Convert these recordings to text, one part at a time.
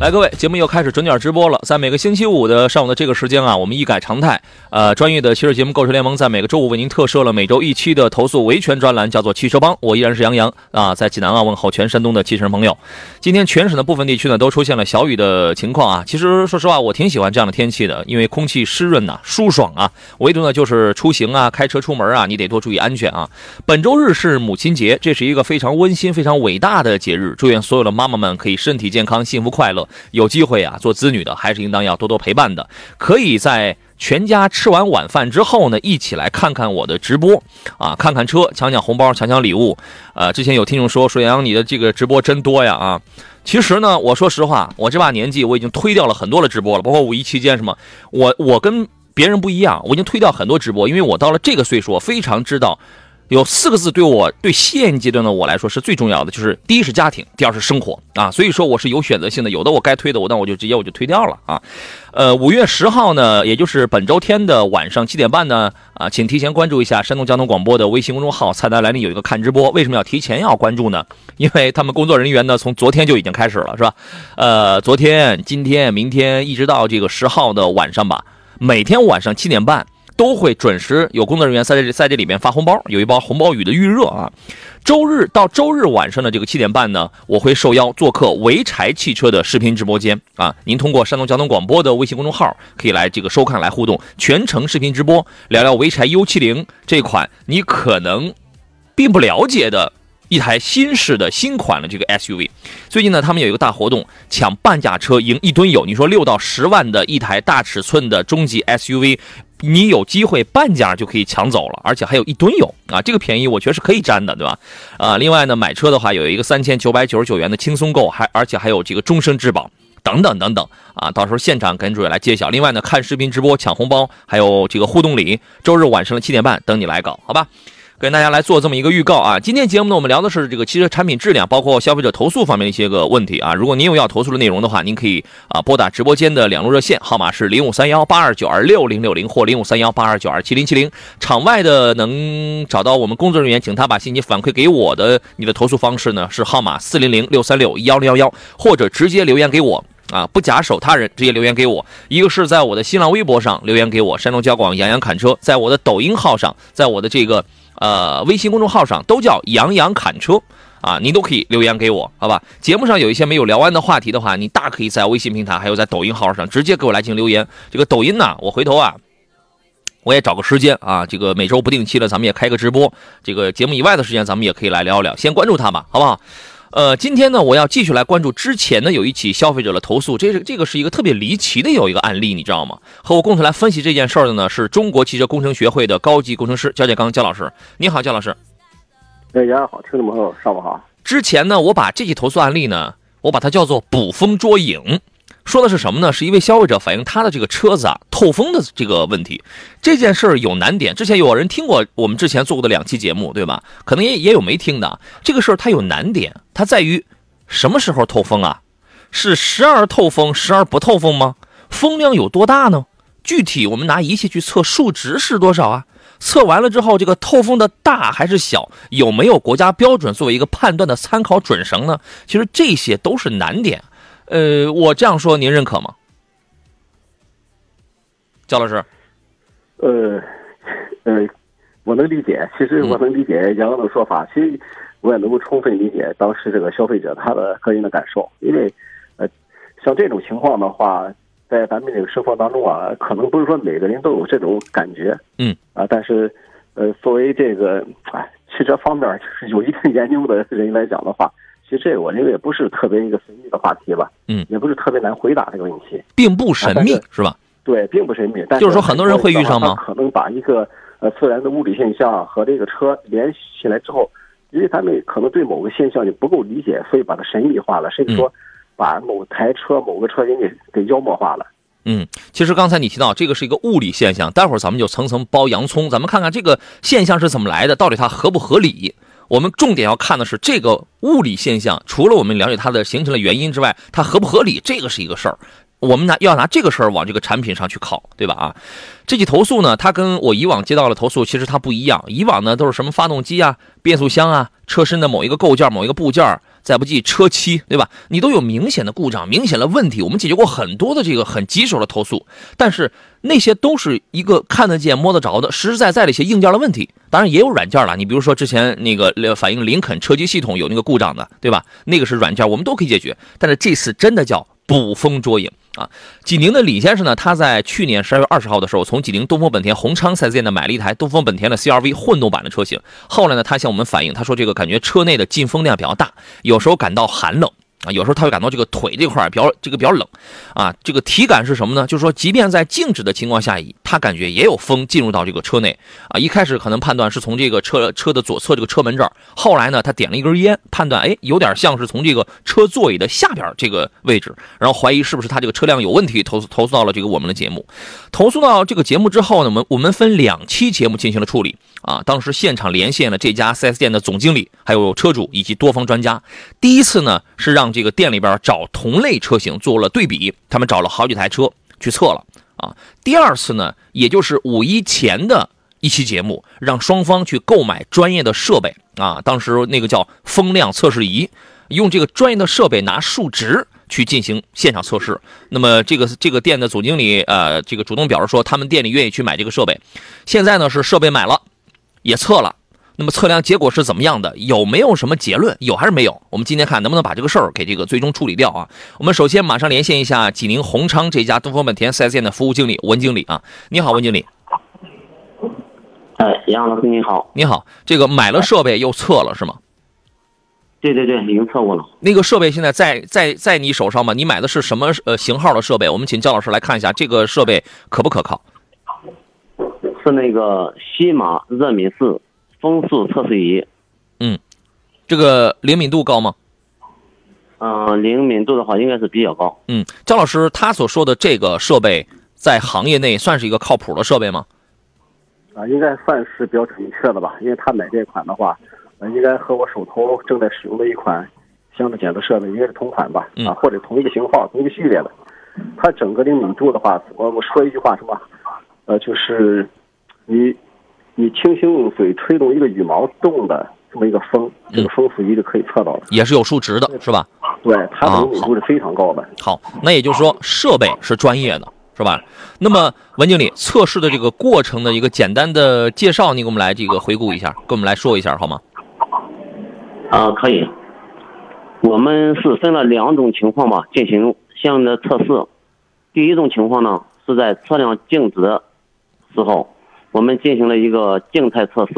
来，各位，节目又开始准点直播了。在每个星期五的上午的这个时间啊，我们一改常态，呃，专业的汽车节目《购车联盟》在每个周五为您特设了每周一期的投诉维权专栏，叫做“汽车帮”。我依然是杨洋啊，在济南啊问候全山东的汽车朋友。今天全省的部分地区呢都出现了小雨的情况啊。其实说实话，我挺喜欢这样的天气的，因为空气湿润呐，舒爽啊。唯独呢就是出行啊，开车出门啊，你得多注意安全啊。本周日是母亲节，这是一个非常温馨、非常伟大的节日。祝愿所有的妈妈们可以身体健康、幸福快乐。有机会啊，做子女的还是应当要多多陪伴的。可以在全家吃完晚饭之后呢，一起来看看我的直播啊，看看车，抢抢红包，抢抢礼物。呃，之前有听众说说杨洋你的这个直播真多呀啊，其实呢，我说实话，我这把年纪我已经推掉了很多的直播了，包括五一期间什么，我我跟别人不一样，我已经推掉很多直播，因为我到了这个岁数，非常知道。有四个字对我对现阶段的我来说是最重要的，就是第一是家庭，第二是生活啊，所以说我是有选择性的，有的我该推的我那我就直接我就推掉了啊。呃，五月十号呢，也就是本周天的晚上七点半呢，啊，请提前关注一下山东交通广播的微信公众号，菜单栏里有一个看直播。为什么要提前要关注呢？因为他们工作人员呢从昨天就已经开始了，是吧？呃，昨天、今天、明天一直到这个十号的晚上吧，每天晚上七点半。都会准时有工作人员在这在这里面发红包，有一包红包雨的预热啊。周日到周日晚上的这个七点半呢，我会受邀做客潍柴汽车的视频直播间啊。您通过山东交通广播的微信公众号可以来这个收看来互动，全程视频直播，聊聊潍柴 U70 这款你可能并不了解的。一台新式的新款的这个 SUV，最近呢，他们有一个大活动，抢半价车赢一吨油。你说六到十万的一台大尺寸的中级 SUV，你有机会半价就可以抢走了，而且还有一吨油啊，这个便宜我觉得是可以占的，对吧？啊，另外呢，买车的话有一个三千九百九十九元的轻松购，还而且还有这个终身质保等等等等啊，到时候现场跟主任来揭晓。另外呢，看视频直播抢红包，还有这个互动礼，周日晚上的七点半等你来搞，好吧？跟大家来做这么一个预告啊！今天节目呢，我们聊的是这个汽车产品质量，包括消费者投诉方面的一些个问题啊。如果您有要投诉的内容的话，您可以啊拨打直播间的两路热线，号码是零五三幺八二九二六零六零或零五三幺八二九二七零七零。场外的能找到我们工作人员，请他把信息反馈给我的，你的投诉方式呢是号码四零零六三六幺零幺幺，或者直接留言给我啊，不假手他人，直接留言给我。一个是在我的新浪微博上留言给我，山东交广杨洋侃车，在我的抖音号上，在我的这个。呃，微信公众号上都叫杨洋侃车啊，您都可以留言给我，好吧？节目上有一些没有聊完的话题的话，你大可以在微信平台还有在抖音号上直接给我来进行留言。这个抖音呢，我回头啊，我也找个时间啊，这个每周不定期的咱们也开个直播，这个节目以外的时间咱们也可以来聊聊。先关注他吧，好不好？呃，今天呢，我要继续来关注之前呢有一起消费者的投诉，这是这个是一个特别离奇的有一个案例，你知道吗？和我共同来分析这件事儿的呢是中国汽车工程学会的高级工程师焦建刚焦老师，你好，焦老师。哎，杨好，听众朋友上午好。之前呢，我把这起投诉案例呢，我把它叫做捕风捉影。说的是什么呢？是一位消费者反映他的这个车子啊透风的这个问题。这件事儿有难点，之前有人听过我们之前做过的两期节目，对吧？可能也也有没听的。这个事儿它有难点，它在于什么时候透风啊？是时而透风，时而不透风吗？风量有多大呢？具体我们拿仪器去测数值是多少啊？测完了之后，这个透风的大还是小？有没有国家标准作为一个判断的参考准绳呢？其实这些都是难点。呃，我这样说您认可吗，焦老师？呃，呃，我能理解，其实我能理解杨洋的说法，其实我也能够充分理解当时这个消费者他的个人的感受，因为呃，像这种情况的话，在咱们这个生活当中啊，可能不是说每个人都有这种感觉，嗯，啊，但是呃，作为这个哎汽车方面就是有一定研究的人来讲的话。其实这个我认为也不是特别一个神秘的话题吧，嗯，也不是特别难回答这个问题，并不神秘是吧？对，并不神秘，但就是说很多人会遇上吗？可能把一个呃自然的物理现象和这个车联系起来之后，因为他们可能对某个现象也不够理解，所以把它神秘化了，甚至说把某台车、某个车给给给妖魔化了。嗯，其实刚才你提到这个是一个物理现象，待会儿咱们就层层剥洋葱，咱们看看这个现象是怎么来的，到底它合不合理？我们重点要看的是这个物理现象，除了我们了解它的形成的原因之外，它合不合理，这个是一个事儿。我们拿要拿这个事儿往这个产品上去考，对吧？啊，这起投诉呢，它跟我以往接到的投诉其实它不一样。以往呢都是什么发动机啊、变速箱啊、车身的某一个构件、某一个部件，再不济车漆，对吧？你都有明显的故障、明显的问题。我们解决过很多的这个很棘手的投诉，但是那些都是一个看得见、摸得着的、实实在在的一些硬件的问题。当然也有软件了，你比如说之前那个反映林肯车机系统有那个故障的，对吧？那个是软件，我们都可以解决。但是这次真的叫捕风捉影。啊，济宁的李先生呢，他在去年十二月二十号的时候，从济宁东风本田宏昌 4S 店呢买了一台东风本田的 CRV 混动版的车型。后来呢，他向我们反映，他说这个感觉车内的进风量比较大，有时候感到寒冷。啊，有时候他会感到这个腿这块比较这个比较冷，啊，这个体感是什么呢？就是说，即便在静止的情况下，他感觉也有风进入到这个车内。啊，一开始可能判断是从这个车车的左侧这个车门这儿，后来呢，他点了一根烟，判断哎，有点像是从这个车座椅的下边这个位置，然后怀疑是不是他这个车辆有问题，投诉投诉到了这个我们的节目。投诉到这个节目之后呢，我们我们分两期节目进行了处理。啊，当时现场连线了这家 4S 店的总经理，还有车主以及多方专家。第一次呢，是让这个店里边找同类车型做了对比，他们找了好几台车去测了。啊，第二次呢，也就是五一前的一期节目，让双方去购买专业的设备。啊，当时那个叫风量测试仪，用这个专业的设备拿数值去进行现场测试。那么这个这个店的总经理，呃，这个主动表示说，他们店里愿意去买这个设备。现在呢，是设备买了。也测了，那么测量结果是怎么样的？有没有什么结论？有还是没有？我们今天看能不能把这个事儿给这个最终处理掉啊？我们首先马上连线一下济宁宏昌这家东风本田 4S 店的服务经理文经理啊，你好，文经理。哎，杨老师你好。你好，这个买了设备又测了是吗？对对对，已经测过了。那个设备现在在在在你手上吗？你买的是什么呃型号的设备？我们请焦老师来看一下这个设备可不可靠。是那个西马热敏四风速测试仪，嗯，这个灵敏度高吗？嗯，灵敏度的话应该是比较高。嗯，张老师他所说的这个设备在行业内算是一个靠谱的设备吗？啊，应该算是比较准确的吧，因为他买这款的话，呃，应该和我手头正在使用的一款相对检测设备应该是同款吧？啊，或者同一个型号、同一个系列的。它整个灵敏度的话，我我说一句话是吧？呃，就是。你，你轻轻用嘴吹动一个羽毛动的这么一个风，这个风速仪就可以测到了，也是有数值的，是吧？对，它的灵敏度是非常高的。好，那也就是说设备是专业的，是吧？那么文经理测试的这个过程的一个简单的介绍，你给我们来这个回顾一下，跟我们来说一下好吗？啊，可以。我们是分了两种情况吧，进行相应的测试。第一种情况呢，是在车辆静止的时候。我们进行了一个静态测试，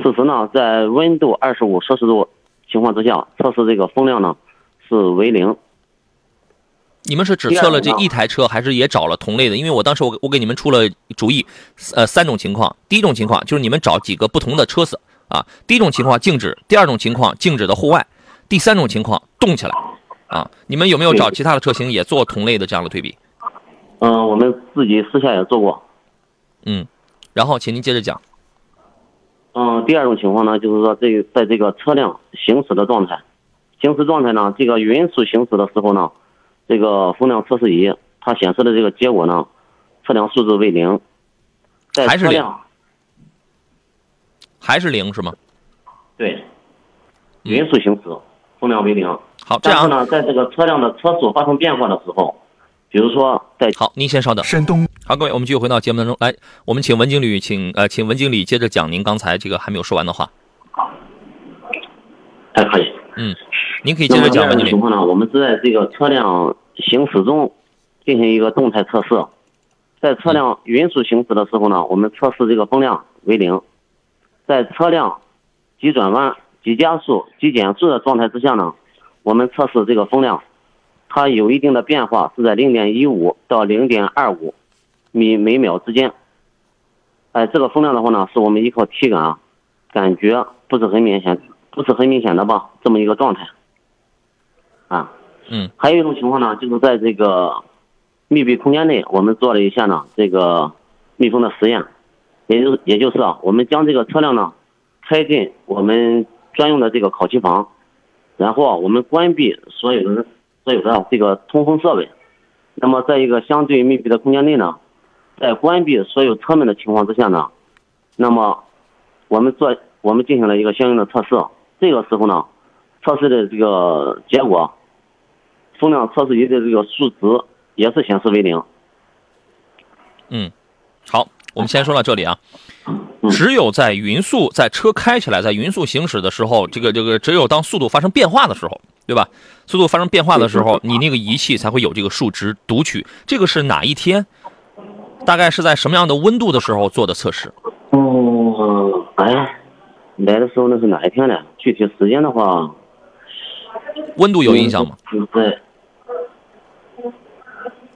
此时呢，在温度二十五摄氏度情况之下，测试这个风量呢是为零。你们是只测了这一台车，还是也找了同类的？因为我当时我我给你们出了主意，呃，三种情况。第一种情况就是你们找几个不同的车子啊。第一种情况静止，第二种情况静止的户外，第三种情况动起来啊。你们有没有找其他的车型也做同类的这样的对比？嗯，我们自己私下也做过。嗯。然后，请您接着讲。嗯，第二种情况呢，就是说，这在这个车辆行驶的状态，行驶状态呢，这个匀速行驶的时候呢，这个风量测试仪它显示的这个结果呢，测量数字为零。还是零？还是零是吗？对，匀速行驶，风量为零。好，这样呢，在这个车辆的车速发生变化的时候。比如说，在好，您先稍等。山东，好，各位，我们继续回到节目当中来。我们请文经理，请呃，请文经理接着讲您刚才这个还没有说完的话。还可以。嗯，您可以接着讲。文经理。情况呢？我们是在这个车辆行驶中进行一个动态测试，在车辆匀速行驶的时候呢，我们测试这个风量为零；在车辆急转弯、急加速、急减速的状态之下呢，我们测试这个风量。它有一定的变化，是在零点一五到零点二五米每秒之间。哎，这个风量的话呢，是我们依靠体感啊，感觉不是很明显，不是很明显的吧，这么一个状态。啊，嗯，还有一种情况呢，就是在这个密闭空间内，我们做了一下呢这个密封的实验，也就是也就是啊，我们将这个车辆呢开进我们专用的这个烤漆房，然后啊，我们关闭所有的所有的这个通风设备，那么在一个相对密闭的空间内呢，在关闭所有车门的情况之下呢，那么我们做我们进行了一个相应的测试，这个时候呢，测试的这个结果，风量测试仪的这个数值也是显示为零。嗯，好，我们先说到这里啊。嗯只有在匀速，在车开起来，在匀速行驶的时候，这个这个，只有当速度发生变化的时候，对吧？速度发生变化的时候，你那个仪器才会有这个数值读取。这个是哪一天？大概是在什么样的温度的时候做的测试？哦，哎，来的时候那是哪一天呢？具体时间的话，温度有影响吗？是在，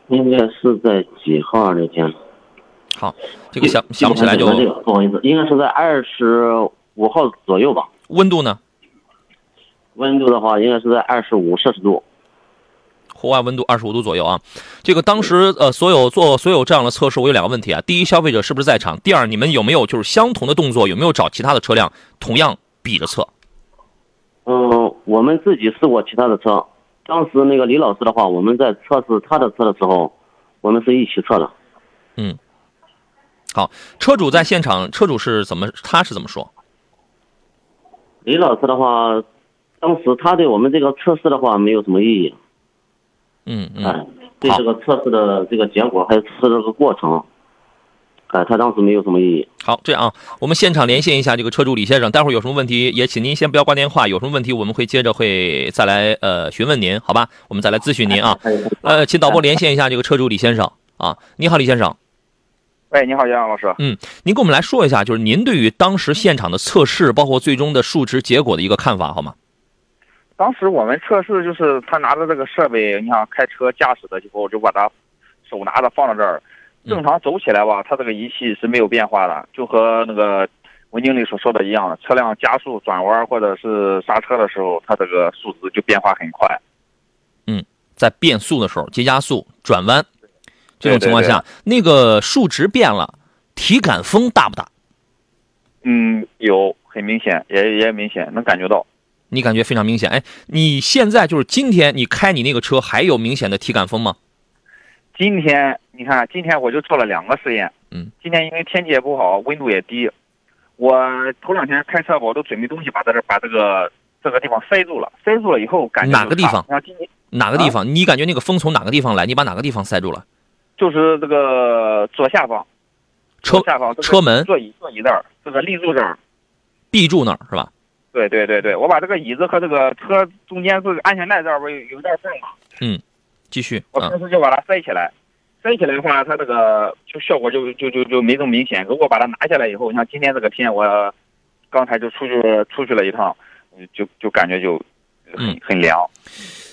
应该是在几号那天？好，这个想想不起来就这个不好意思，应该是在二十五号左右吧。温度呢？温度的话，应该是在二十五摄氏度。户外温度二十五度左右啊。这个当时呃，所有做所有这样的测试，我有两个问题啊。第一，消费者是不是在场？第二，你们有没有就是相同的动作？有没有找其他的车辆同样比着测？嗯，我们自己试过其他的车，当时那个李老师的话，我们在测试他的车的时候，我们是一起测的。嗯好，车主在现场，车主是怎么他是怎么说？李老师的话，当时他对我们这个测试的话没有什么意义，嗯嗯，哎，对这个测试的这个结果还有测试这个过程，哎，他当时没有什么异议。好，这样啊，我们现场连线一下这个车主李先生，待会儿有什么问题也请您先不要挂电话，有什么问题我们会接着会再来呃询问您，好吧？我们再来咨询您啊。呃，请导播连线一下这个车主李先生啊。你好，李先生，喂，你好，杨洋老师。嗯您跟我们来说一下，就是您对于当时现场的测试，包括最终的数值结果的一个看法，好吗？当时我们测试就是他拿着这个设备，你想开车驾驶的时候，就把他手拿着放到这儿，嗯正常走起来吧，他这个仪器是没有变化的，就和那个文经理所说的一样，车辆加速、转弯或者是刹车的时候，它这个数值就变化很快。嗯在变速的时候，急加速、转弯这种情况下，那个数值变了，体感风大不大？嗯，有很明显，也也明显能感觉到。你感觉非常明显。哎，你现在就是今天你开你那个车，还有明显的体感风吗？今天你看，今天我就做了两个实验。嗯，今天因为天气也不好，温度也低，我头两天开车吧，我都准备东西把在这儿把这个这个地方塞住了，塞住了以后感觉哪个地方像今天哪个地方？你感觉那个风从哪个地方来？你把哪个地方塞住了？就是这个左下方，车下方这个车门座椅座椅这儿，这个立柱这儿。，B 柱那儿是吧？对对对对，我把这个椅子和这个车中间这个安全带这儿不有有一道缝嘛，继续我啊平时就把它塞起来。塞起来的话，它这个就效果就就就就没这么明显。如果把它拿下来以后，像今天这个天，我刚才就出去出去了一趟，就就感觉就很嗯很凉。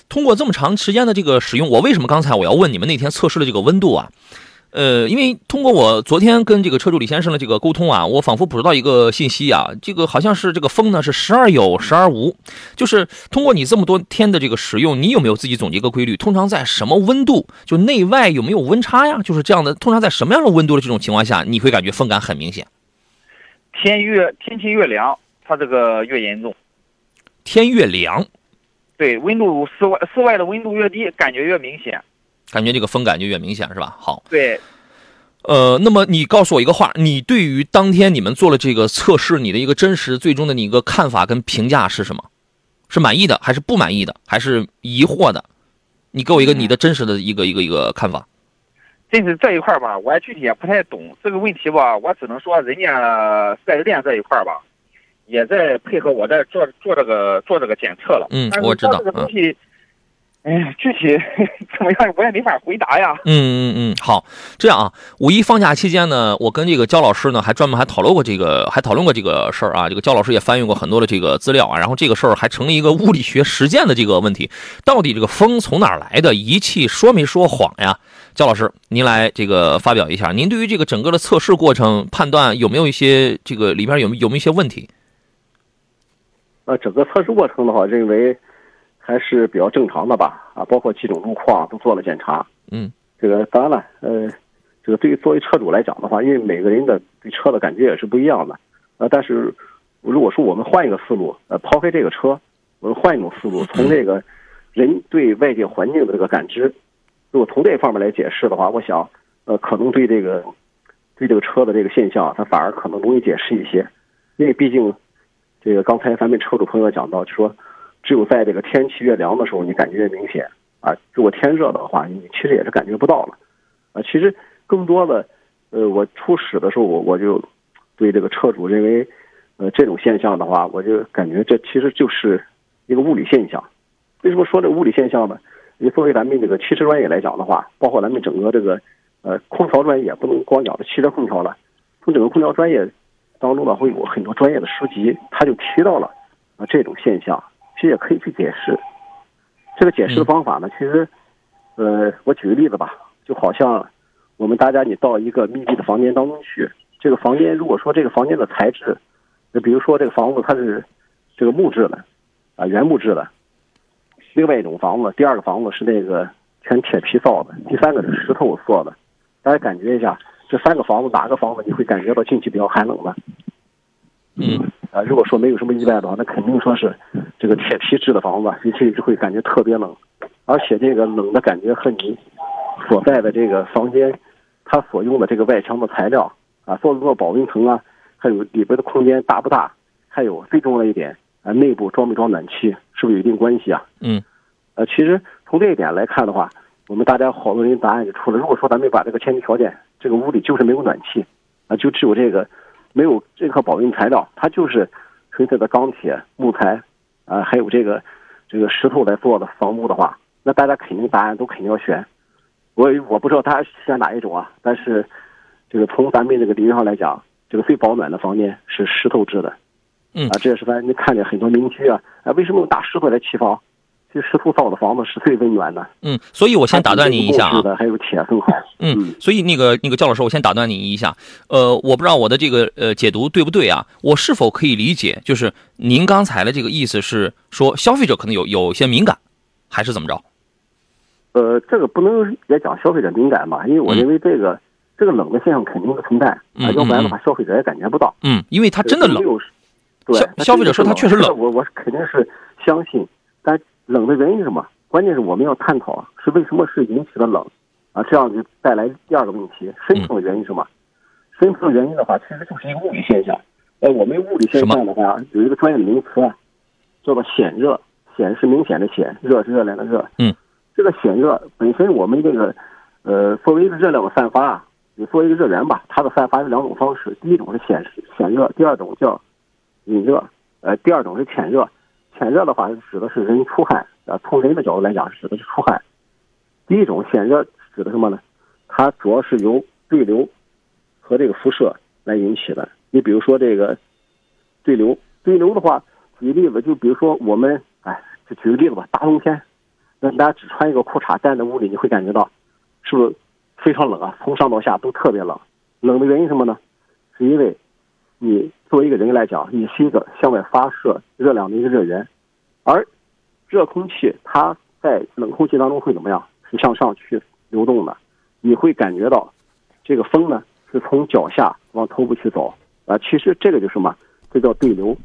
通过这么长时间的这个使用，我为什么刚才我要问你们那天测试的这个温度啊？呃，因为通过我昨天跟这个车主李先生的这个沟通啊，我仿佛捕捉到一个信息啊，这个好像是这个风呢是时而有时而无，就是通过你这么多天的这个使用，你有没有自己总结一个规律？通常在什么温度，就内外有没有温差呀？就是这样的，通常在什么样的温度的这种情况下，你会感觉风感很明显？天越天气越凉，它这个越严重。天越凉，对，温度室外室外的温度越低，感觉越明显。感觉这个风感就越明显，是吧？好，对，呃，那么你告诉我一个话，你对于当天你们做了这个测试，你的一个真实最终的你一个看法跟评价是什么？是满意的，还是不满意的，还是疑惑的？你给我一个你的真实的一个一个一个看法。真是这一块儿吧，我也具体也不太懂这个问题吧，我只能说人家四 S 店这一块儿吧，也在配合我在做做这个做这个检测了。嗯我知道这个东西，哎呀，具体 怎么样我也没法回答呀。嗯嗯嗯，好，这样啊，五一放假期间呢，我跟这个焦老师呢还专门还讨论过这个，还讨论过这个事儿啊。这个焦老师也翻阅过很多的这个资料啊，然后这个事儿还成了一个物理学实践的这个问题，到底这个风从哪儿来的？仪器说没说谎呀？焦老师，您来这个发表一下，您对于这个整个的测试过程判断有没有一些这个里边有有没有一些问题？呃，整个测试过程的话，认为还是比较正常的吧。啊，包括几种路况都做了检查。嗯，这个当然了，呃，这个对于作为车主来讲的话，因为每个人的对车的感觉也是不一样的。呃，但是如果说我们换一个思路，呃，抛开这个车，我们换一种思路，从这个人对外界环境的这个感知，如果从这方面来解释的话，我想，呃，可能对这个对这个车的这个现象，它反而可能容易解释一些，因为毕竟这个刚才咱们车主朋友讲到，就说只有在这个天气越凉的时候，你感觉越明显啊。如果天热的话，你其实也是感觉不到了啊。其实更多的，呃，我初始的时候，我我就对这个车主认为，呃，这种现象的话，我就感觉这其实就是一个物理现象。为什么说这物理现象呢？你作为咱们这个汽车专业来讲的话，包括咱们整个这个呃空调专业，不能光讲的汽车空调了，从整个空调专业当中呢，会有很多专业的书籍，他就提到了啊这种现象，其实也可以去解释。这个解释的方法呢，其实，呃，我举个例子吧，就好像我们大家你到一个密闭的房间当中去，这个房间如果说这个房间的材质，就比如说这个房子它是这个木质的，啊原木质的。另外一种房子，第二个房子是那个全铁皮造的，第三个是石头做的。大家感觉一下，这三个房子哪个房子你会感觉到进去比较寒冷呢？嗯，啊，如果说没有什么意外的话，那肯定说是这个铁皮制的房子，进去就会感觉特别冷，而且这个冷的感觉和你所在的这个房间，它所用的这个外墙的材料啊，做不做保温层啊，还有里边的空间大不大，还有最重要的一点啊，内部装没装暖气，是不是有一定关系啊？嗯，呃，其实从这一点来看的话，我们大家好多人答案就出了。如果说咱们把这个前提条件，这个屋里就是没有暖气，啊，就只有这个没有任何保温材料，它就是纯粹的钢铁、木材，啊，还有这个这个石头来做的房屋的话，那大家肯定答案都肯定要选。我我不知道大家选哪一种啊，但是这个从咱们这个理论上来讲，这个最保暖的房间是石头制的。嗯啊，这也是咱你看见很多民居啊，啊，为什么用大石头来砌房？其实石头造的房子是最温暖的。嗯，所以我先打断您一下啊，的还有铁更好。嗯嗯，所以那个那个焦老师，我先打断您一下，呃，我不知道我的这个呃解读对不对啊？我是否可以理解，就是您刚才的这个意思是说，消费者可能有有些敏感，还是怎么着？呃，这个不能也讲消费者敏感吧，因为我认为这个、这个冷的现象肯定是存在，嗯啊，要不然的话消费者也感觉不到。嗯，因为它真的冷对消，消费者说真的是它确实冷我我肯定是相信，但冷的原因是什么？关键是我们要探讨是为什么是引起的冷，啊，这样就带来第二个问题，深层的原因是什么？深层的原因的话，其实就是一个物理现象。哎，我们物理现象的话，有一个专业的名词啊，叫做显热。显是明显的显，热是热量的热。嗯，这个显热本身我们这个，呃，作为一个热量的散发啊，你作为一个热源吧，它的散发有两种方式，第一种是显显热，第二种叫隐热，呃，第二种是潜热。潜热的话指的是人出汗啊，从人的角度来讲指的是出汗。第一种显热指的什么呢？它主要是由对流和这个辐射来引起的。你比如说这个对流，对流的话，举例子就比如说我们，哎，就举个例子吧，大冬天，那大家只穿一个裤衩站在屋里，你会感觉到是不是非常冷啊？从上到下都特别冷。冷的原因什么呢？是因为你作为一个人来讲，你是一个向外发射热量的一个热源，而热空气它在冷空气当中会怎么样？是向上去流动的，你会感觉到这个风呢是从脚下往头部去走啊。其实这个就是什么？这叫对流，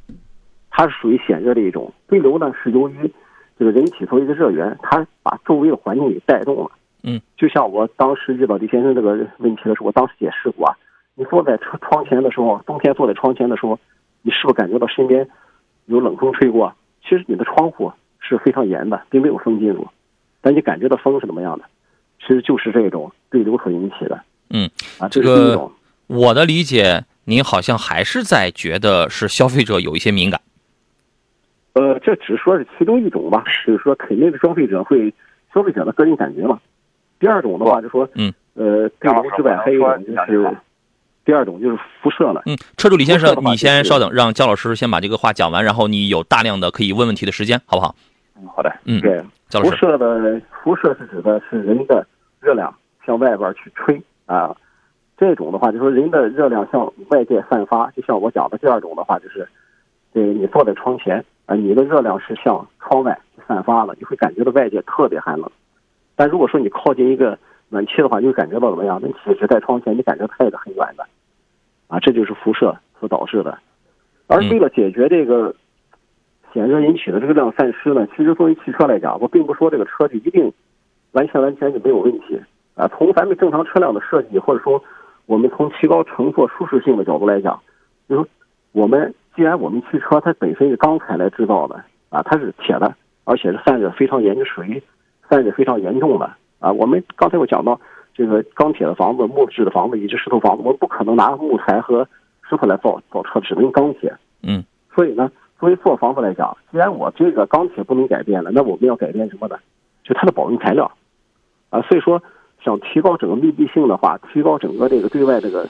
它是属于显热的一种。对流呢是由于这个人体作为一个热源，它把周围的环境给带动了。嗯，就像我当时遇到李先生这个问题的时候，我当时也试过啊。你坐在窗窗前的时候，冬天坐在窗前的时候，你是不是感觉到身边有冷风吹过？其实你的窗户是非常严的，并没有风进入，但你感觉到风是怎么样的？其实就是这种对流所引起的。嗯，啊，这个这是第一种。我的理解，您好像还是在觉得是消费者有一些敏感。呃，这只说是其中一种吧，就是说肯定是消费者会消费者的个人感觉嘛。第二种的话，就说嗯，呃，对流之外还有一种就是，第二种就是辐射了。嗯，车主李先生你先稍等，让姜老师先把这个话讲完，然后你有大量的可以问问题的时间，好不好？嗯，好的。嗯，对，姜老师，辐射的辐射是指的是人的热量向外边去吹啊。这种的话，就说人的热量向外界散发，就像我讲的第二种的话，就是，这个你坐在窗前啊，你的热量是向窗外散发了，你会感觉到外界特别寒冷。但如果说你靠近一个暖气的话，你会感觉到怎么样？那气只在窗前，你感觉太的很暖的，啊，这就是辐射所导致的。而为了解决这个显热引起的这个量散失呢，其实作为汽车来讲，我并不说这个车就一定完全完全就没有问题啊。从咱们正常车辆的设计，或者说我们从提高乘坐舒适性的角度来讲，就说我们既然我们汽车它本身是钢材来制造的啊，它是铁的，而且是散热非常严，属于散热非常严重的啊。我们刚才我讲到这个钢铁的房子、木质的房子以及石头房子，我们不可能拿木材和石头来造造车，只能用钢铁。嗯，所以呢，作为做房子来讲，既然我这个钢铁不能改变了，那我们要改变什么呢？就它的保温材料啊。所以说，想提高整个密闭性的话，提高整个这个对外这个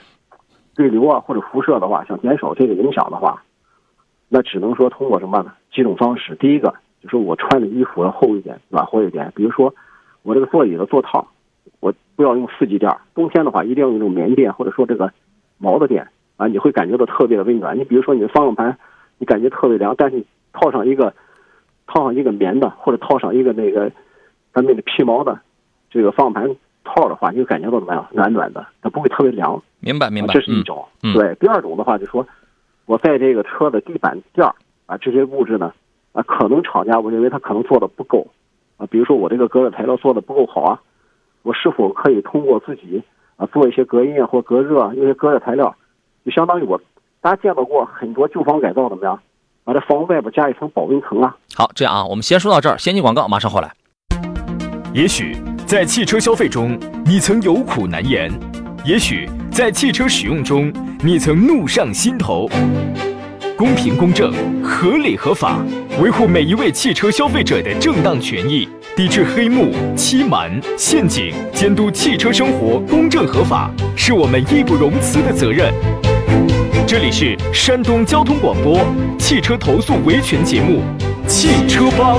对流啊或者辐射的话，想减少这个影响的话，那只能说通过什么呢？几种方式。第一个就是我穿的衣服要厚一点，暖和一点。比如说，我这个座椅的座套，我不要用四季垫，冬天的话一定要用这种棉垫或者说这个毛的垫。啊，你会感觉到特别的温暖。你比如说，你的方向盘，你感觉特别凉，但是你套上一个，套上一个棉的，或者套上一个那个咱们的皮毛的这个方向盘套的话，你就感觉到怎么样？暖暖的，它不会特别凉。明白，明白。这是一种。对，第二种的话，就说我在这个车的地板垫儿啊这些物质呢，啊，可能厂家我认为他可能做的不够啊。比如说我这个隔热材料做的不够好啊，我是否可以通过自己啊做一些隔音啊或隔热一些隔热材料？就相当于我，大家见到过很多旧房改造怎么样？把这房屋外边加一层保温层啊。好，这样啊，我们先说到这儿，先进广告，马上回来。也许在汽车消费中，你曾有苦难言；也许在汽车使用中，你曾怒上心头。公平公正、合理合法，维护每一位汽车消费者的正当权益，抵制黑幕、欺瞒、陷阱，监督汽车生活公正合法，是我们义不容辞的责任。这里是山东交通广播汽车投诉维权节目《汽车帮》。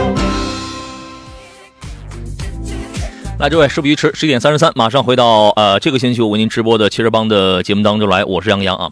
来，这位事不宜迟，十一点三十三，马上回到呃这个星期我为您直播的汽车帮的节目当中来，我是杨洋啊。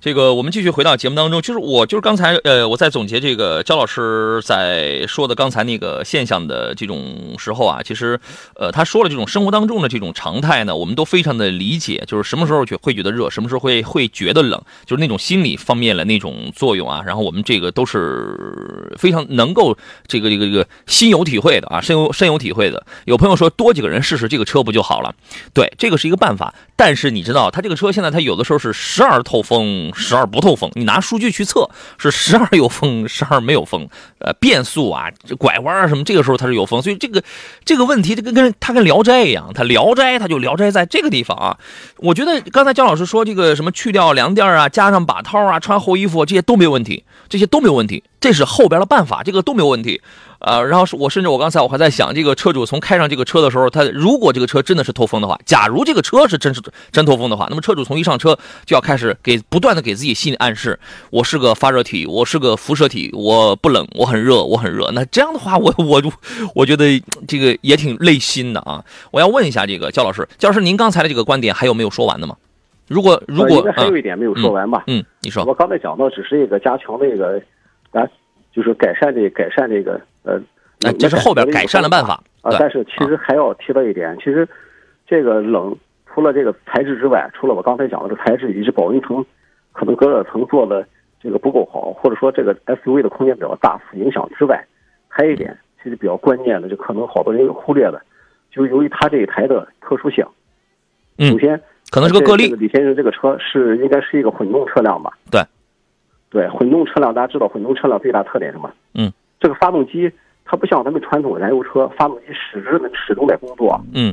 这个我们继续回到节目当中，就是我就是刚才呃我在总结这个焦老师在说的刚才那个现象的这种时候啊，其实呃他说了这种生活当中的这种常态呢，我们都非常的理解，就是什么时候觉会觉得热，什么时候会会觉得冷，就是那种心理方面的那种作用啊。然后我们这个都是非常能够这个这个这个心有体会的啊，深有深有体会的。有朋友说多几个人试试这个车不就好了？对，这个是一个办法。但是你知道，他这个车现在他有的时候是时而透风。十二不透风，你拿数据去测是十二有风，十二没有风。呃，变速啊，拐弯啊什么，这个时候它是有风。所以这个这个问题，这跟跟它跟聊斋一样，它聊斋它就聊斋在这个地方啊。我觉得刚才姜老师说这个什么去掉凉垫啊，加上把套啊，穿厚衣服这些都没有问题，这些都没有问题，这是后边的办法，这个都没有问题。呃，然后是我甚至我刚才我还在想，这个车主从开上这个车的时候，他如果这个车真的是透风的话，假如这个车是真是真透风的话，那么车主从一上车就要开始给不断的给自己心理暗示，我是个发热体，我是个辐射体，我不冷，我很热，我很热。那这样的话，我我就我觉得这个也挺累心的啊。我要问一下这个焦老师，焦老师，您刚才的这个观点还有没有说完的吗？如果如果还有一点没有说完吧？嗯，你说。我刚才讲到只是一个加强那个，啊，就是改善这改善这个。呃，那这是后边改善的办法啊。但是其实还要提到一点，其实这个冷除了这个材质之外，除了我刚才讲的这材质以及保温层可能隔热层做的这个不够好，或者说这个 SUV 的空间比较大，影响之外，还有一点其实比较关键的，就可能好多人忽略的，就是由于它这一台的特殊性。嗯。首先，可能是个个例。李先生这个车是应该是一个混动车辆吧？对。对，混动车辆大家知道，混动车辆最大特点什么？嗯。这个发动机它不像咱们传统燃油车，发动机始终始终在工作。嗯，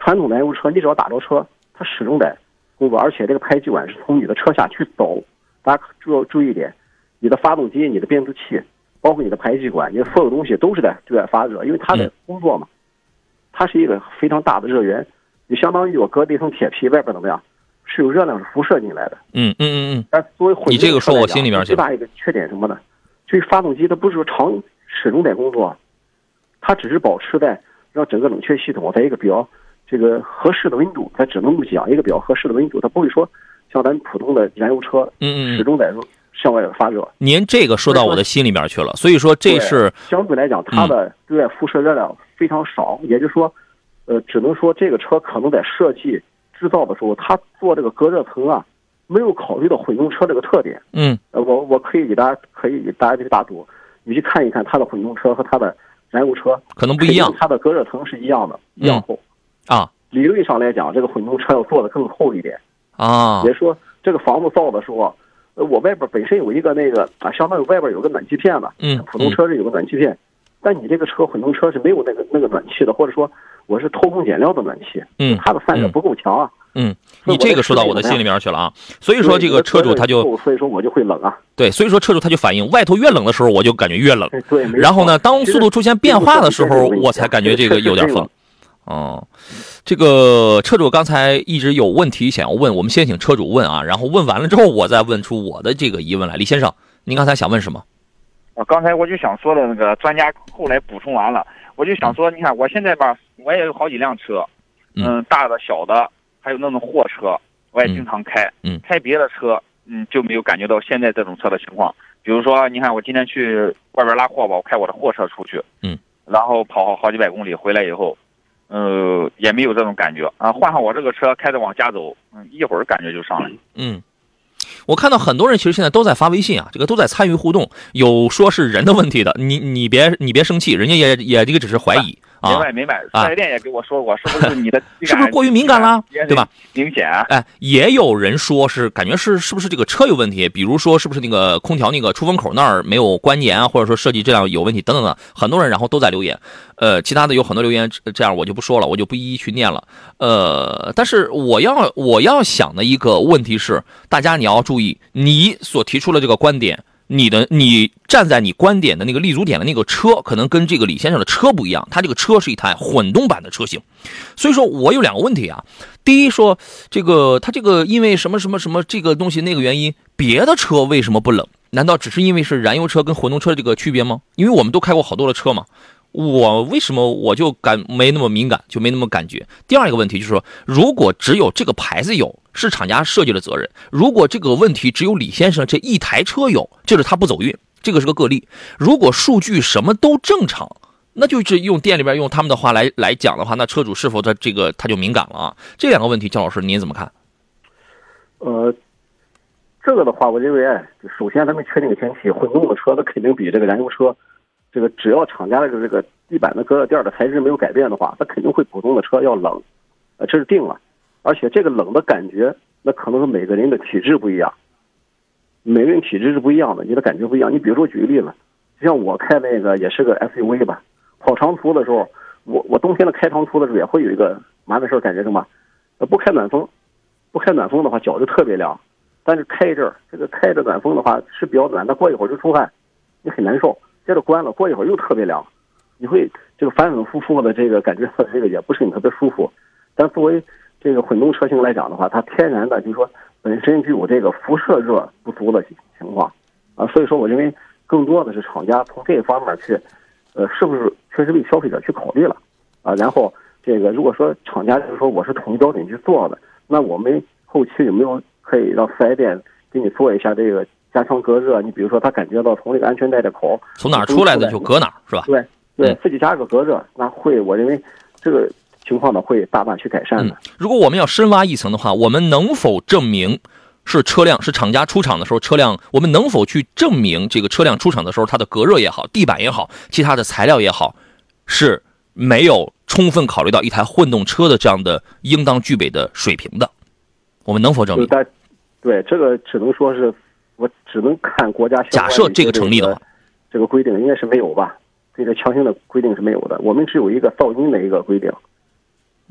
传统燃油车你只要打着车，它始终在工作，而且这个排气管是从你的车下去走。大家注要注意一点，你的发动机、你的变速器，包括你的排气管，你的所有东西都是在对外发热，因为它在工作嘛。它是一个非常大的热源，你相当于我隔了一层铁皮，外边怎么样？是有热量是辐射进来的。嗯嗯嗯嗯。但作为混你这个说我心里边最大一个缺点什么呢？这发动机它不是说长始终在工作，它只是保持在让整个冷却系统在一个比较这个合适的温度，它只能讲一个比较合适的温度，它不会说像咱普通的燃油车嗯嗯嗯，始终在向外发热。您这个说到我的心里面去了，所以说这是相对来讲，它的对外辐射热量非常少，也就是说，呃，只能说这个车可能在设计制造的时候，它做这个隔热层啊，没有考虑到混动车这个特点。嗯呃，我我可以给大家可以给大家这个大赌，你去看一看它的混动车和它的燃油车可能不一样它的隔热层是一样的，一样厚。啊理论上来讲，这个混动车要做的更厚一点。啊也说这个房子造的时候，呃，我外边本身有一个那个啊，相当于外边有个暖气片吧，嗯普通车是有个暖气片，但你这个车混动车是没有那个那个暖气的，或者说我是偷工减料的暖气，嗯它的散热嗯不够强啊。嗯，你这个说到我的心里面去了啊。所以说这个车主他就所以说我就会冷啊。对，所以说车主他就反映外头越冷的时候，我就感觉越冷。然后呢，当速度出现变化的时候，我才感觉这个有点风风。。哦，这个车主刚才一直有问题想要问，我们先请车主问啊，然后问完了之后，我再问出我的这个疑问来。李先生，您刚才想问什么？啊，刚才我就想说的那个专家后来补充完了，我就想说，你看我现在吧，我也有好几辆车，嗯嗯，大的、小的，还有那种货车，我也经常开，嗯开别的车，嗯，就没有感觉到现在这种车的情况。比如说，你看我今天去外边拉货吧，我开我的货车出去，嗯，然后跑好好几百公里回来以后，呃，也没有这种感觉啊。换上我这个车，开着往家走，嗯，一会儿感觉就上来。嗯，我看到很多人其实现在都在发微信啊，这个都在参与互动，有说是人的问题的，你你别你别生气，人家也也这个只是怀疑啊，明白明白，啊四 S 店也给我说过，是不是你的 是不是过于敏感了，对吧？？明显啊，哎，也有人说是感觉是是不是这个车有问题，比如说是不是那个空调那个出风口那儿没有关严啊，或者说设计质量有问题等等的，很多人然后都在留言，呃，其他的有很多留言，这样我就不说了，我就不一一去念了，呃，但是我要我要想的一个问题是，大家你要注意，你所提出的这个观点。你的你站在你观点的那个立足点的那个车，可能跟这个李先生的车不一样，他这个车是一台混动版的车型，所以说我有两个问题啊。第一说这个他这个因为什么什么什么这个东西那个原因，别的车为什么不冷？难道只是因为是燃油车跟混动车这个区别吗？因为我们都开过好多的车嘛，我为什么我就感没那么敏感，就没那么感觉？第二一个问题就是说，如果只有这个牌子有，是厂家设计的责任；如果这个问题只有李先生这一台车有，就是他不走运，这个是个个例。如果数据什么都正常，那就是用店里边用他们的话来来讲的话，那车主是否他这个他就敏感了啊？这两个问题，焦老师您怎么看？呃，这个的话，我认为，首先咱们确定个前提，混动的车它肯定比这个燃油车，这个只要厂家的这个地板的隔热垫的材质没有改变的话，它肯定会普通的车要冷，呃，这是定了。而且这个冷的感觉，那可能是每个人的体质不一样，每个人体质是不一样的，你的感觉不一样。你比如说，举个例子，就像我开那个也是个 SUV 吧，跑长途的时候，我我冬天的开长途的时候也会有一个麻烦事儿，感觉什么？不开暖风，不开暖风的话，脚就特别凉。但是开一阵儿，这个开着暖风的话是比较暖，但过一会儿就出汗，你很难受。接着关了，过一会儿又特别凉，你会这个反反复复的这个感觉，这个也不是很特别舒服。但作为这个混动车型来讲的话，它天然的就是说本身就有这个辐射热不足的情况啊，所以说我认为更多的是厂家从这一方面去，呃，是不是确实为消费者去考虑了啊？然后这个如果说厂家就是说我是统一标准去做的，那我们后期有没有可以让四 S 店给你做一下这个加强隔热？你比如说他感觉到从这个安全带的口从哪儿出来的就隔哪儿，是吧？对对嗯，自己加个隔热，那会我认为这个情况呢会大大去改善的。如果我们要深挖一层的话，我们能否证明是车辆是厂家出厂的时候车辆，我们能否去证明这个车辆出厂的时候它的隔热也好，地板也好，其他的材料也好，是没有充分考虑到一台混动车的这样的应当具备的水平的？我们能否证明？对这个只能说是我只能看国家假设这个成立的话，这个规定应该是没有吧？这个强行的规定是没有的，我们只有一个噪音的一个规定。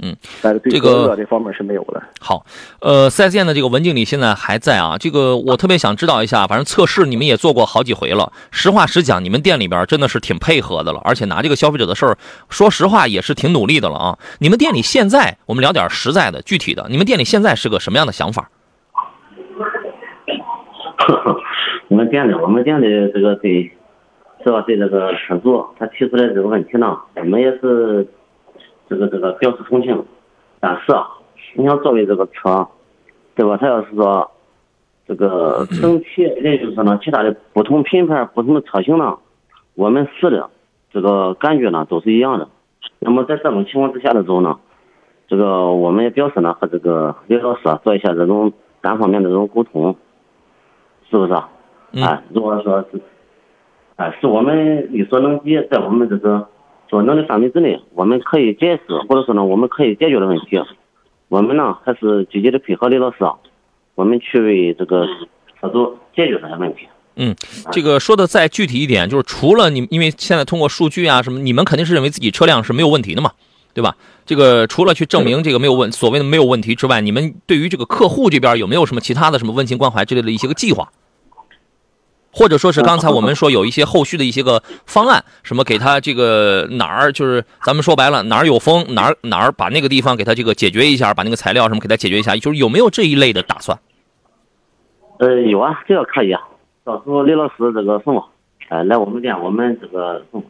嗯，但是对这个隔热这方面是没有的。好，呃，四 S 店的这个文经理现在还在啊。这个我特别想知道一下，反正测试你们也做过好几回了。实话实讲，你们店里边真的是挺配合的了，而且拿这个消费者的事儿，说实话也是挺努力的了啊。你们店里现在，我们聊点实在的、具体的，你们店里现在是个什么样的想法？我们店里，我们店里这个对，是吧？对这个车主他提出来这个问题呢，我们也是这个这个表示同情。但是啊，你想作为这个车，对吧？他要是说这个整体，也就是说呢，其他的不同品牌、不同的车型呢，我们试的这个感觉呢都是一样的。那么在这种情况之下的时候呢，这个我们也表示呢和这个李老师啊做一下这种单方面的这种沟通，是不是啊？嗯哎，如果说是，哎，是我们力所能及，在我们这个做能力范围之内，我们可以解释，或者说呢，我们可以解决的问题，我们呢还是积极的配合李老师啊，我们去为这个车主解决这些问题。嗯，这个说的再具体一点，就是除了你，因为现在通过数据啊什么，你们肯定是认为自己车辆是没有问题的嘛，对吧？这个除了去证明这个没有问所谓的没有问题之外，你们对于这个客户这边有没有什么其他的什么温情关怀之类的一些个计划？或者说是刚才我们说有一些后续的一些个方案，什么给他这个哪儿就是咱们说白了哪儿有风哪儿哪儿把那个地方给他这个解决一下，把那个材料什么给他解决一下，就是有没有这一类的打算？呃，有啊，这个可以啊。到时候李老师这个什么，哎，来我们店，我们这个什么，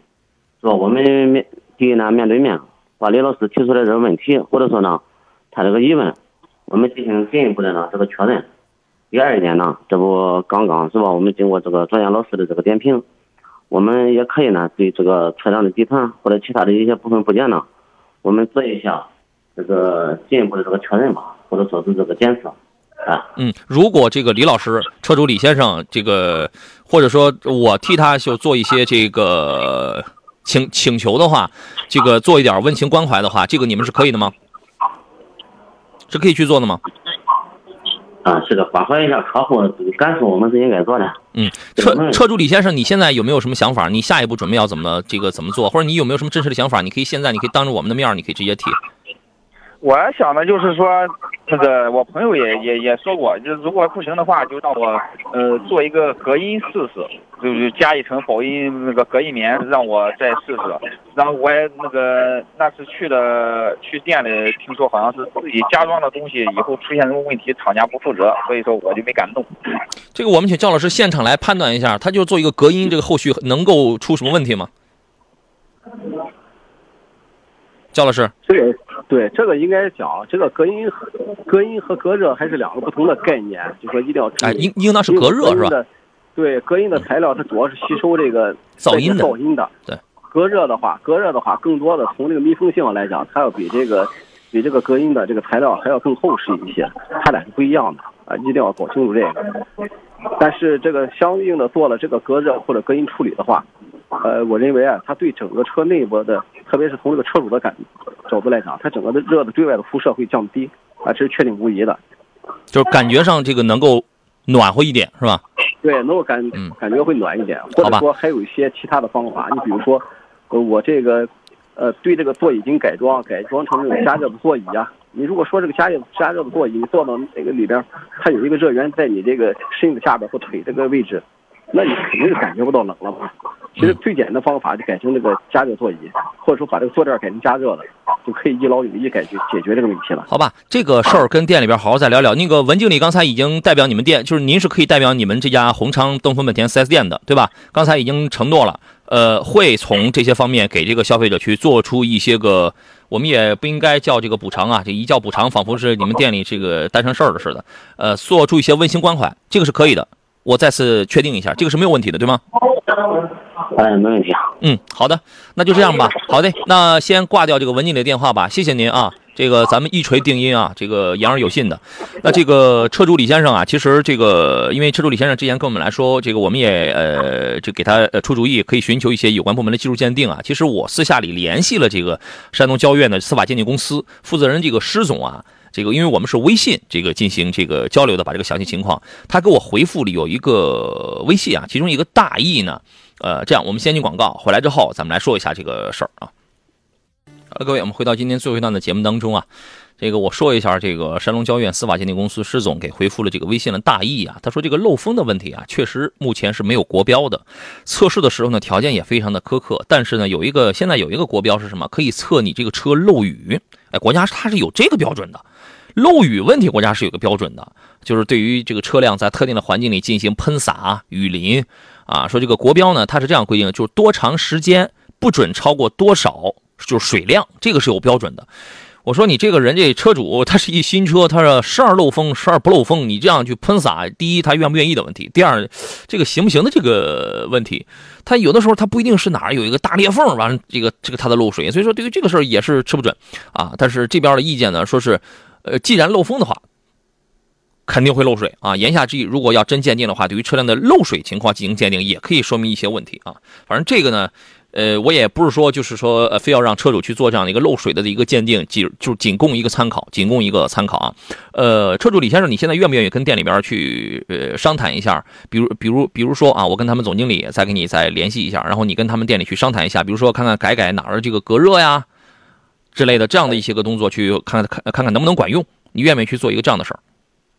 是吧？我们面第一呢，面对面把李老师提出来这个问题，或者说呢，他这个疑问，我们进行进一步的呢这个确认。第二一点呢，这不刚刚是吧？我们经过这个专业老师的这个点评，我们也可以呢对这个车辆的底盘或者其他的一些部分部件呢，我们做一下这个进一步的这个确认吧，或者说是这个检测，啊。嗯，如果这个李老师车主李先生这个，或者说我替他就做一些这个请请求的话，这个做一点温情关怀的话，这个你们是可以的吗？是可以去做的吗？啊，是的，关怀一下客户这个感受，我们是应该做的。嗯，车车主李先生，你现在有没有什么想法？你下一步准备要怎么这个怎么做？或者你有没有什么真实的想法？你可以现在你可以当着我们的面，你可以直接提。我想的就是说，那个我朋友也也也说过，就如果不行的话，就让我呃做一个隔音试试，就是加一层保音那个隔音棉，让我再试试。然后我也那个那次去的去店里，听说好像是自己加装的东西以后出现什么问题，厂家不负责，所以说我就没敢动。这个我们请赵老师现场来判断一下，他就做一个隔音，这个后续能够出什么问题吗？赵老师，这个对这个应该讲，这个隔音和隔音和隔热还是两个不同的概念，就说一定要。哎，应应当是隔热是吧？吧？对，隔音的材料它主要是吸收这个噪音的噪音的。对，隔热的话，隔热的话，更多的从这个密封性来讲，它要比这个比这个隔音的这个材料还要更厚实一些，它俩是不一样的啊，一定要搞清楚这个。但是这个相应的做了这个隔热或者隔音处理的话，呃，我认为啊，它对整个车内部的，特别是从这个车主的感角度来讲，它整个的热的对外的辐射会降低啊，这是确定无疑的。就是感觉上这个能够暖和一点是吧？对，能够感嗯感觉会暖一点，或者说还有一些其他的方法，你比如说，呃，我这个，呃，对这个座椅进行改装，改装成这种加热的座椅啊。你如果说这个加热加热的座椅，你坐到那个里边，它有一个热源在你这个身子下边或腿这个位置，那你肯定是感觉不到冷了嘛。其实最简单的方法就改成这个加热座椅，或者说把这个坐垫改成加热的，就可以一劳永逸解决解决这个问题了。好吧，这个事儿跟店里边好好再聊聊。那个文经理刚才已经代表你们店，就是您是可以代表你们这家宏昌东风本田 4S 店的，对吧？刚才已经承诺了，呃，会从这些方面给这个消费者去做出一些个，我们也不应该叫这个补偿啊，这一叫补偿，仿佛是你们店里这个单成事儿的似的。呃，做出一些温馨关怀，这个是可以的。我再次确定一下，这个是没有问题的，对吗？哎，没问题啊。嗯，好的，那就这样吧。好的，那先挂掉这个文经理的电话吧，谢谢您啊。这个咱们一锤定音啊，这个言而有信的。那这个车主李先生啊，其实这个因为车主李先生之前跟我们来说，这个我们也呃就给他呃出主意，可以寻求一些有关部门的技术鉴定啊。其实我私下里联系了这个山东交院的司法鉴定公司负责人这个施总啊。这个，因为我们是微信这个进行这个交流的，把这个详细情况，他给我回复里有一个微信啊，其中一个大意呢，呃，这样我们先进广告，回来之后咱们来说一下这个事儿啊。好了，各位，我们回到今天最后一段的节目当中啊，这个我说一下这个山东交院司法鉴定公司施总给回复了这个微信的大意啊，他说这个漏风的问题啊，确实目前是没有国标的，测试的时候呢条件也非常的苛刻，但是呢有一个现在有一个国标是什么？可以测你这个车漏雨，哎，国家它是有这个标准的。漏雨问题，国家是有个标准的，就是对于这个车辆在特定的环境里进行喷洒、雨淋，啊，说这个国标呢，它是这样规定，就是多长时间不准超过多少，就是水量，这个是有标准的。我说你这个人这车主，他是一新车，他是十二漏风，十二不漏风，你这样去喷洒，第一他愿不愿意的问题，第二这个行不行的这个问题，他有的时候他不一定是哪儿有一个大裂缝，完了这个这个他的漏水，所以说对于这个事儿也是吃不准啊。但是这边的意见呢，说是，呃，既然漏风的话，肯定会漏水啊。言下之意，如果要真鉴定的话，对于车辆的漏水情况进行鉴定，也可以说明一些问题啊。反正这个呢。呃，我也不是说，就是说，呃，非要让车主去做这样的一个漏水的一个鉴定，仅就仅供一个参考，仅供一个参考啊。呃，车主李先生，你现在愿不愿意跟店里边去呃商谈一下？比如，比如，比如说啊，我跟他们总经理再给你再联系一下，然后你跟他们店里去商谈一下，比如说看看改改哪儿这个隔热呀之类的这样的一些个动作，去看看看看看能不能管用？你愿不愿意去做一个这样的事儿？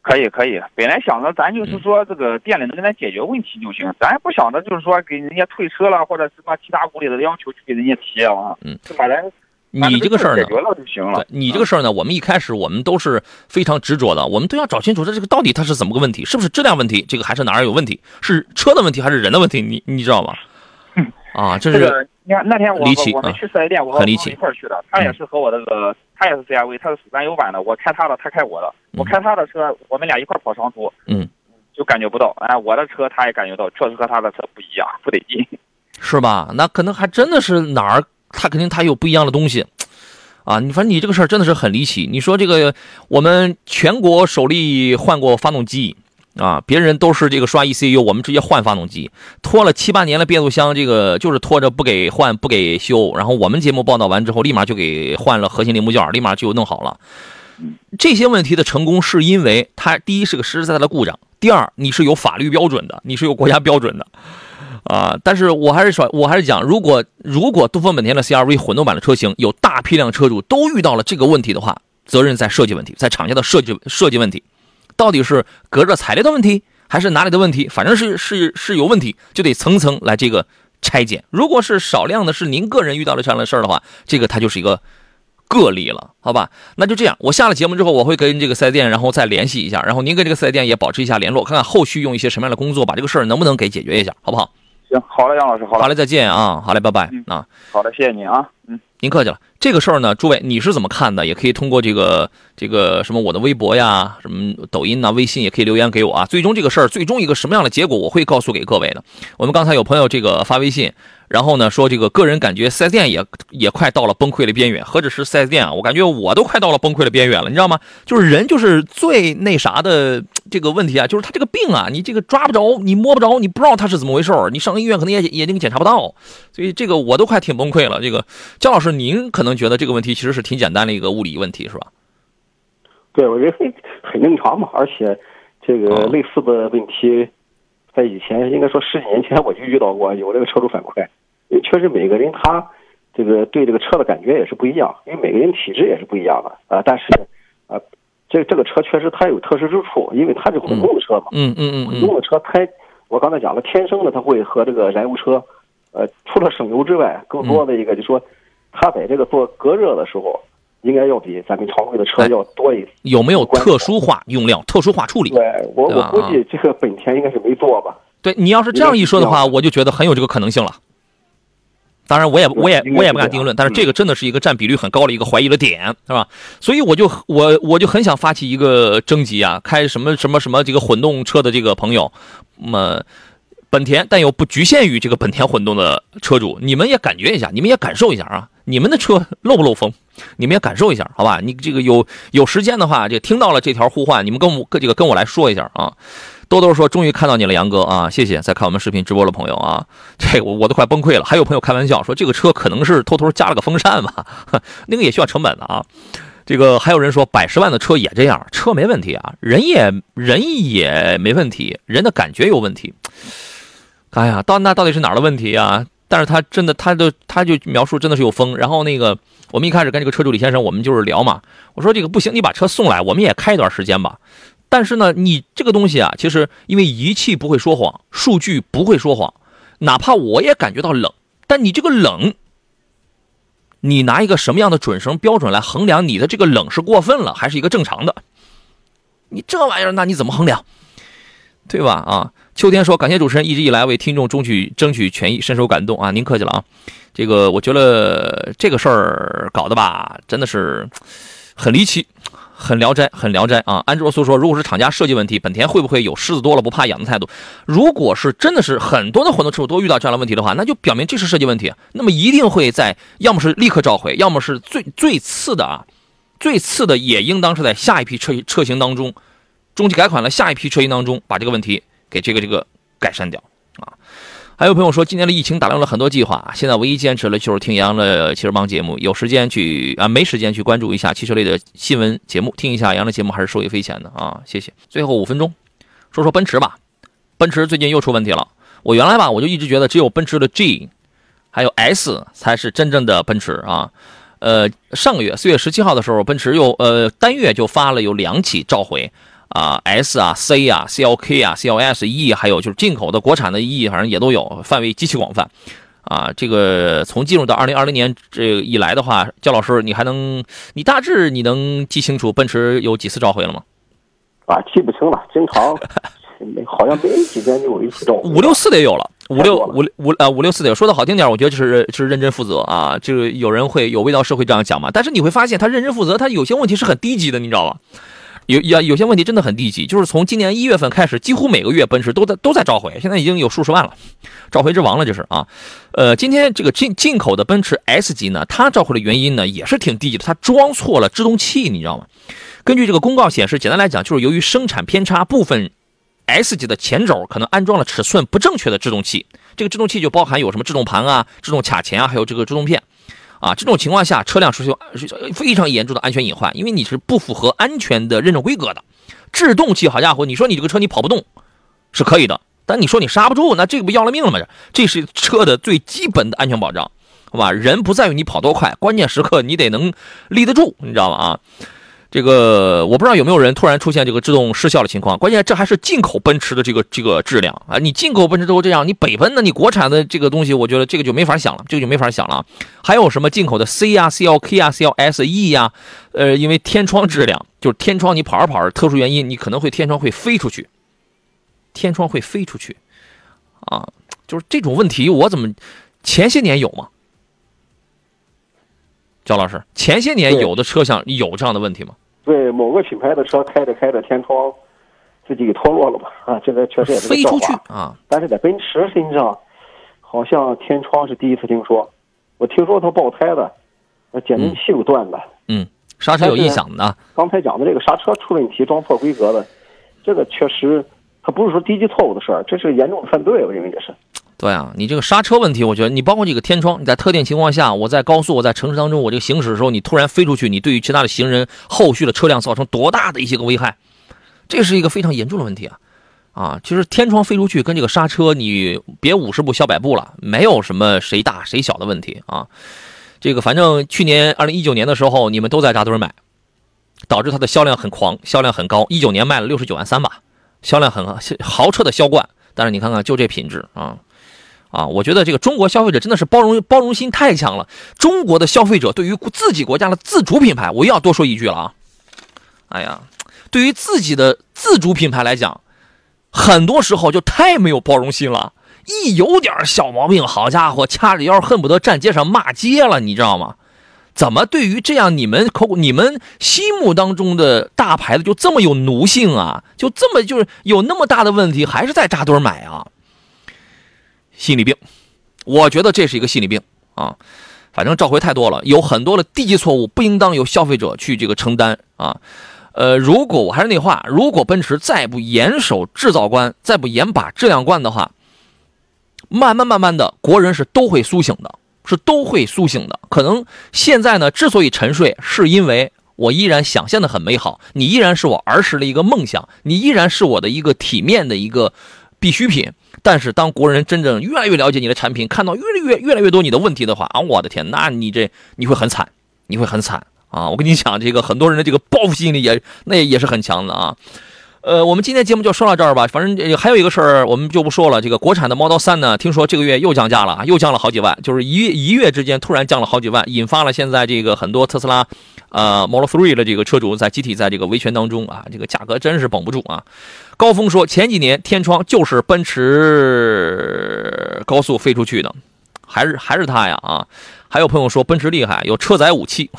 可以可以，本来想着咱就是说这个店里能给咱解决问题就行，咱也不想着就是说给人家退车了或者什么其他无理的要求去给人家提啊，嗯，就把咱你这个事儿呢，解决了就行了。你这个事儿呢，我们一开始我们都是非常执着的，我们都要找清楚这这个到底它是怎么个问题，是不是质量问题，这个还是哪儿有问题，是车的问题还是人的问题，你你知道吗？啊，这是你看那天我我们去四 S 店，我和我一块去的，他也是和我这个，他也是 CRV，他是燃油版的，我开他的，他开我的，我开他的车，我们俩一块跑长途，嗯，就感觉不到，哎，我的车他也感觉到，确实和他的车不一样，不得劲，是吧？那可能还真的是哪儿，他肯定他有不一样的东西，啊，你反正你这个事儿真的是很离奇。你说这个我们全国首例换过发动机。啊，别人都是这个刷 ECU，我们直接换发动机，拖了七八年的变速箱，这个就是拖着不给换不给修，然后我们节目报道完之后，立马就给换了核心零部件，立马就弄好了。这些问题的成功是因为它第一是个实实在在的故障，第二你是有法律标准的，你是有国家标准的啊。但是我还是说，我还是讲，如果如果东风本田的 CRV 混动版的车型有大批量车主都遇到了这个问题的话，责任在设计问题，在厂家的设计设计问题。到底是隔着材料的问题，还是哪里的问题？反正是是是有问题，就得层层来这个拆解。如果是少量的，是您个人遇到了这样的事儿的话，这个它就是一个个例了，好吧？那就这样，我下了节目之后，我会跟这个四 S 店，然后再联系一下，然后您跟这个四 S 店也保持一下联络，看看后续用一些什么样的工作，把这个事儿能不能给解决一下，好不好？行，好嘞，杨老师，好嘞，再见啊，好嘞，拜拜啊，好嘞，谢谢你啊，嗯。您客气了，这个事儿呢，诸位你是怎么看的？也可以通过这个这个什么我的微博呀，什么抖音呐、微信也可以留言给我啊。最终这个事儿，最终一个什么样的结果，我会告诉给各位的。我们刚才有朋友这个发微信。然后呢，说这个个人感觉四 S 店也也快到了崩溃的边缘，何止是四 S 店啊，我感觉我都快到了崩溃的边缘了，你知道吗？就是人就是最那啥的这个问题啊，就是他这个病啊，你这个抓不着，你摸不着，你不知道他是怎么回事你上医院可能也也那个检查不到，所以这个我都快挺崩溃了。这个焦老师，您可能觉得这个问题其实是挺简单的一个物理问题，是吧？对，我觉得很很正常嘛，而且这个类似的问题。在以前，应该说十几年前我就遇到过有这个车主反馈，确实每个人他这个对这个车的感觉也是不一样，因为每个人体质也是不一样的啊。但是啊，这这个车确实它有特殊之处，因为它是混动的车嘛。嗯嗯嗯。混动的车它，我刚才讲了，天生的它会和这个燃油车，呃，除了省油之外，更多的一个就是说，它在这个做隔热的时候，应该要比咱们常规的车要多一。有没有特殊化用料、特殊化处理？对我我估计这个本田应该是没做吧。对你要是这样一说的话，我就觉得很有这个可能性了。当然，我也我也我也不敢定论，但是这个真的是一个占比率很高的一个怀疑的点，是吧？所以我就我我就很想发起一个征集啊，开什么什么什么这个混动车的这个朋友，那么本田，但又不局限于这个本田混动的车主，你们也感觉一下，你们也感受一下啊，你们的车漏不漏风？你们也感受一下，好吧？你这个有有时间的话，就听到了这条呼唤，你们跟我跟这个跟我来说一下啊。兜兜说：“终于看到你了，杨哥啊，谢谢！在看我们视频直播的朋友啊，这我我都快崩溃了。还有朋友开玩笑说，这个车可能是偷偷加了个风扇吧？那个也需要成本的啊。这个还有人说，百十万的车也这样，车没问题啊，人也人也没问题，人的感觉有问题。哎呀，到那到底是哪儿的问题啊？但是他真的，他的他就描述真的是有风。然后那个我们一开始跟这个车主李先生，我们就是聊嘛，我说这个不行，你把车送来，我们也开一段时间吧。”但是呢，你这个东西啊，其实因为仪器不会说谎，数据不会说谎，哪怕我也感觉到冷，但你这个冷，你拿一个什么样的准绳标准来衡量你的这个冷是过分了还是一个正常的？你这玩意儿，那你怎么衡量？对吧？啊，秋天说感谢主持人一直以来为听众争取争取权益，深受感动啊！您客气了啊，这个我觉得这个事儿搞的吧，真的是。很离奇。很聊斋，很聊斋啊！安卓苏说，如果是厂家设计问题，本田会不会有狮子多了不怕痒的态度？如果是真的是很多的混动车主都遇到这样的问题的话，那就表明这是设计问题。那么一定会在要么是立刻召回，要么是最最次的啊，最次的也应当是在下一批车车型当中，中期改款了下一批车型当中把这个问题给这个这个改善掉啊。还有朋友说，今年的疫情打乱了很多计划，现在唯一坚持的就是听杨的汽车帮节目。有时间去啊，没时间去关注一下汽车类的新闻节目，听一下杨的节目还是受益匪浅的啊，谢谢。最后五分钟，说说奔驰吧。奔驰最近又出问题了。我原来吧，我就一直觉得只有奔驰的 G，还有 S 才是真正的奔驰啊。呃，上个月四月十七号的时候，奔驰又呃单月就发了有两起召回。啊，S 啊，C 啊，CLK 啊，CLS，E，还有就是进口的、国产的 E，反正也都有，范围极其广泛。啊，这个从进入到二零二零年这以来的话，焦老师，你还能，你大致你能记清楚奔驰有几次召回了吗？啊，记不清了，经常好像没几天就有一次召回。五六次得有了，五六五五呃五六次得有。说的好听点，我觉得就是就是认真负责啊。这个有人会有味道社会这样讲嘛？但是你会发现，他认真负责，他有些问题是很低级的，你知道吧？有有有些问题真的很低级，就是从今年一月份开始，几乎每个月奔驰都在都在召回，现在已经有数十万了，召回之王了，这是啊。呃，今天这个进进口的奔驰 S 级呢，它召回的原因呢也是挺低级的，它装错了制动器，你知道吗？根据这个公告显示，简单来讲就是由于生产偏差，部分 S 级的前轴可能安装了尺寸不正确的制动器，这个制动器就包含有什么制动盘啊、制动卡钳啊，还有这个制动片。啊，这种情况下，车辆出现非常严重的安全隐患，因为你是不符合安全的认证规格的。制动器，好家伙，你说你这个车你跑不动是可以的，但你说你刹不住，那这个不要了命了吗？这这是车的最基本的安全保障，好吧？人不在于你跑多快，关键时刻你得能立得住，你知道吗？啊。这个我不知道有没有人突然出现这个制动失效的情况，关键这还是进口奔驰的这个这个质量啊！你进口奔驰都这样，你北奔的？你国产的这个东西，我觉得这个就没法想了，这个就没法想了。还有什么进口的 C 啊、CLK 啊、CLSE 呀？呃，因为天窗质量，就是天窗你跑着跑着，特殊原因你可能会天窗会飞出去，天窗会飞出去，啊，就是这种问题，我怎么前些年有吗？焦老师，前些年有的车上有这样的问题吗？对某个品牌的车开着开着天窗自己给脱落了吧？啊，这个确实也是飞出去啊！但是在奔驰身上，好像天窗是第一次听说。我听说它爆胎的，减震器有断的，嗯，刹车有异响的。刚才讲的这个刹车出问题装错规格的，这个确实，它不是说低级错误的事儿，这是严重的犯罪，我认为这是。对啊，你这个刹车问题，我觉得你包括这个天窗，你在特定情况下，我在高速，我在城市当中，我这个行驶的时候，你突然飞出去，你对于其他的行人、后续的车辆造成多大的一些个危害，这是一个非常严重的问题啊！啊，其实天窗飞出去跟这个刹车，你别五十步笑百步了，没有什么谁大谁小的问题啊。这个反正去年二零一九年的时候，你们都在扎堆买，导致它的销量很狂，销量很高，一九年卖了六十九万三吧，销量很豪车的销冠。但是你看看，就这品质啊！啊，我觉得这个中国消费者真的是包容包容心太强了。中国的消费者对于自己国家的自主品牌，我又要多说一句了啊！哎呀，对于自己的自主品牌来讲，很多时候就太没有包容心了。一有点小毛病，好家伙，掐着腰恨不得站街上骂街了，你知道吗？怎么对于这样你们口你们心目当中的大牌子就这么有奴性啊？就这么就是有那么大的问题，还是在扎堆买啊？心理病，我觉得这是一个心理病啊。反正召回太多了，有很多的低级错误不应当由消费者去这个承担啊。呃，如果我还是那话，如果奔驰再不严守制造关，再不严把质量关的话，慢慢慢慢的，国人是都会苏醒的，是都会苏醒的。可能现在呢，之所以沉睡，是因为我依然想象的很美好，你依然是我儿时的一个梦想，你依然是我的一个体面的一个必需品。但是，当国人真正越来越了解你的产品，看到越来越越来越多你的问题的话啊，我的天，那你这你会很惨，你会很惨啊！我跟你讲，这个很多人的这个报复心理也那也是很强的啊。呃，我们今天节目就说到这儿吧。反正还有一个事儿，我们就不说了。这个国产的 Model 3呢，听说这个月又降价了，又降了好几万，就是一一月之间突然降了好几万，引发了现在这个很多特斯拉，呃，Model 3的这个车主在集体在这个维权当中啊，这个价格真是绷不住啊。高峰说，前几年天窗就是奔驰高速飞出去的，还是还是他呀啊。还有朋友说奔驰厉害，有车载武器。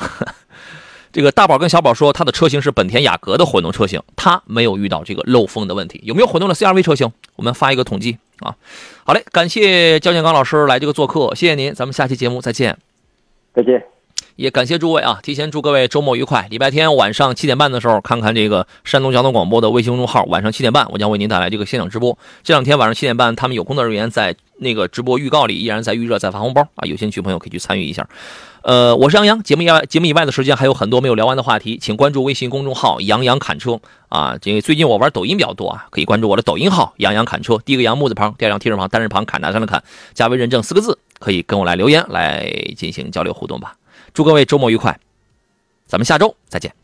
这个大宝跟小宝说，他的车型是本田雅阁的混动车型，他没有遇到这个漏风的问题。有没有混动的 CRV 车型？我们发一个统计啊。好嘞，感谢焦建刚老师来这个做客，谢谢您，咱们下期节目再见。再见。也感谢诸位啊！提前祝各位周末愉快。礼拜天晚上七点半的时候，看看这个山东交通广播的微信公众号。晚上七点半，我将为您带来这个现场直播。这两天晚上七点半，他们有工作人员在那个直播预告里依然在预热，在发红包啊！有兴趣朋友可以去参与一下。呃，我是杨洋。节目以外，节目以外的时间还有很多没有聊完的话题，请关注微信公众号“杨洋侃车”啊。这个最近我玩抖音比较多啊，可以关注我的抖音号“杨洋侃车”。第一个杨木字旁，第二个提手旁，单人旁，侃大山的侃，加微认证四个字，可以跟我来留言来进行交流互动吧。祝各位周末愉快。咱们下周再见。